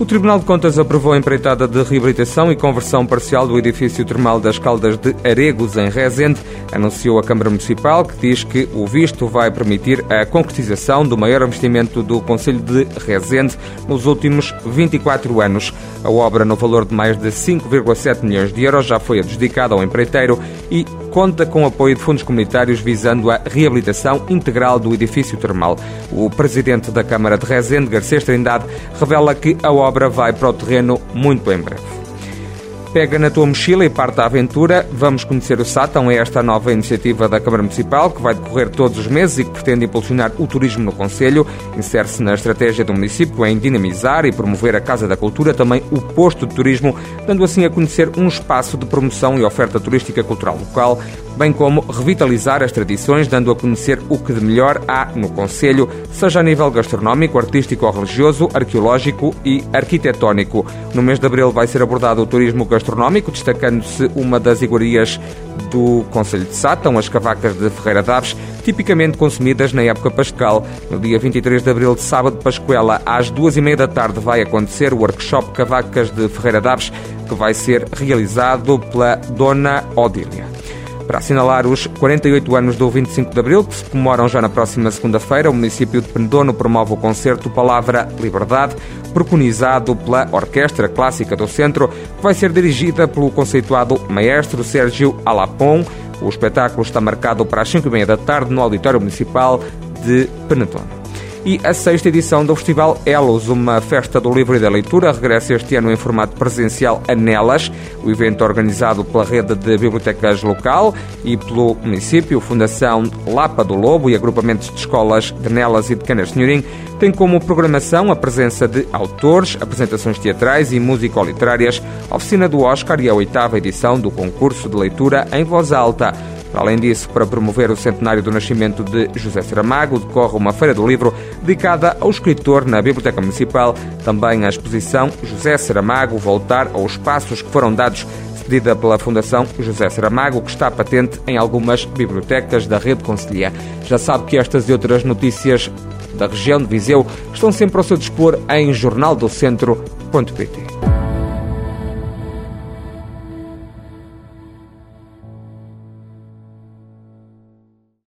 O Tribunal de Contas aprovou a empreitada de reabilitação e conversão parcial do edifício termal das Caldas de Aregos, em Rezende. Anunciou a Câmara Municipal, que diz que o visto vai permitir a concretização do maior investimento do Conselho de Rezende nos últimos 24 anos. A obra, no valor de mais de 5,7 milhões de euros, já foi adjudicada ao empreiteiro e conta com apoio de fundos comunitários visando a reabilitação integral do edifício termal. O presidente da Câmara de Rezende, Garcês Trindade, revela que a obra vai para o terreno muito em breve. Pega na tua mochila e parte à aventura. Vamos conhecer o Sátão. É esta nova iniciativa da Câmara Municipal que vai decorrer todos os meses e que pretende impulsionar o turismo no Conselho. Insere-se na estratégia do município em dinamizar e promover a Casa da Cultura, também o posto de turismo, dando assim a conhecer um espaço de promoção e oferta turística cultural local, bem como revitalizar as tradições, dando a conhecer o que de melhor há no Conselho, seja a nível gastronómico, artístico ou religioso, arqueológico e arquitetónico. No mês de abril vai ser abordado o turismo gastronómico, destacando-se uma das iguarias do Conselho de Sátão, as cavacas de Ferreira Daves, tipicamente consumidas na época pascal. No dia 23 de abril, de sábado Pascoela, às duas e meia da tarde, vai acontecer o workshop Cavacas de Ferreira Daves, que vai ser realizado pela Dona Odília. Para assinalar os 48 anos do 25 de Abril, que se comemoram já na próxima segunda-feira, o município de Pendono promove o concerto Palavra Liberdade, preconizado pela Orquestra Clássica do Centro, que vai ser dirigida pelo conceituado maestro Sérgio Alapon. O espetáculo está marcado para as 5 e meia da tarde no Auditório Municipal de Pendono e a sexta edição do Festival Elos, uma festa do livro e da leitura, regressa este ano em formato presencial a Nelas. O evento organizado pela rede de bibliotecas local e pelo município, Fundação Lapa do Lobo e agrupamentos de escolas de Nelas e de Canas Senhorim, tem como programação a presença de autores, apresentações teatrais e músico-literárias, oficina do Oscar e a oitava edição do concurso de leitura em voz alta. Além disso, para promover o centenário do nascimento de José Saramago, decorre uma feira do livro dedicada ao escritor na Biblioteca Municipal. Também a exposição José Saramago Voltar aos Passos que foram dados cedida pela Fundação José Saramago, que está patente em algumas bibliotecas da rede Conselhia. Já sabe que estas e outras notícias da região de Viseu estão sempre ao seu dispor em jornaldocentro.pt.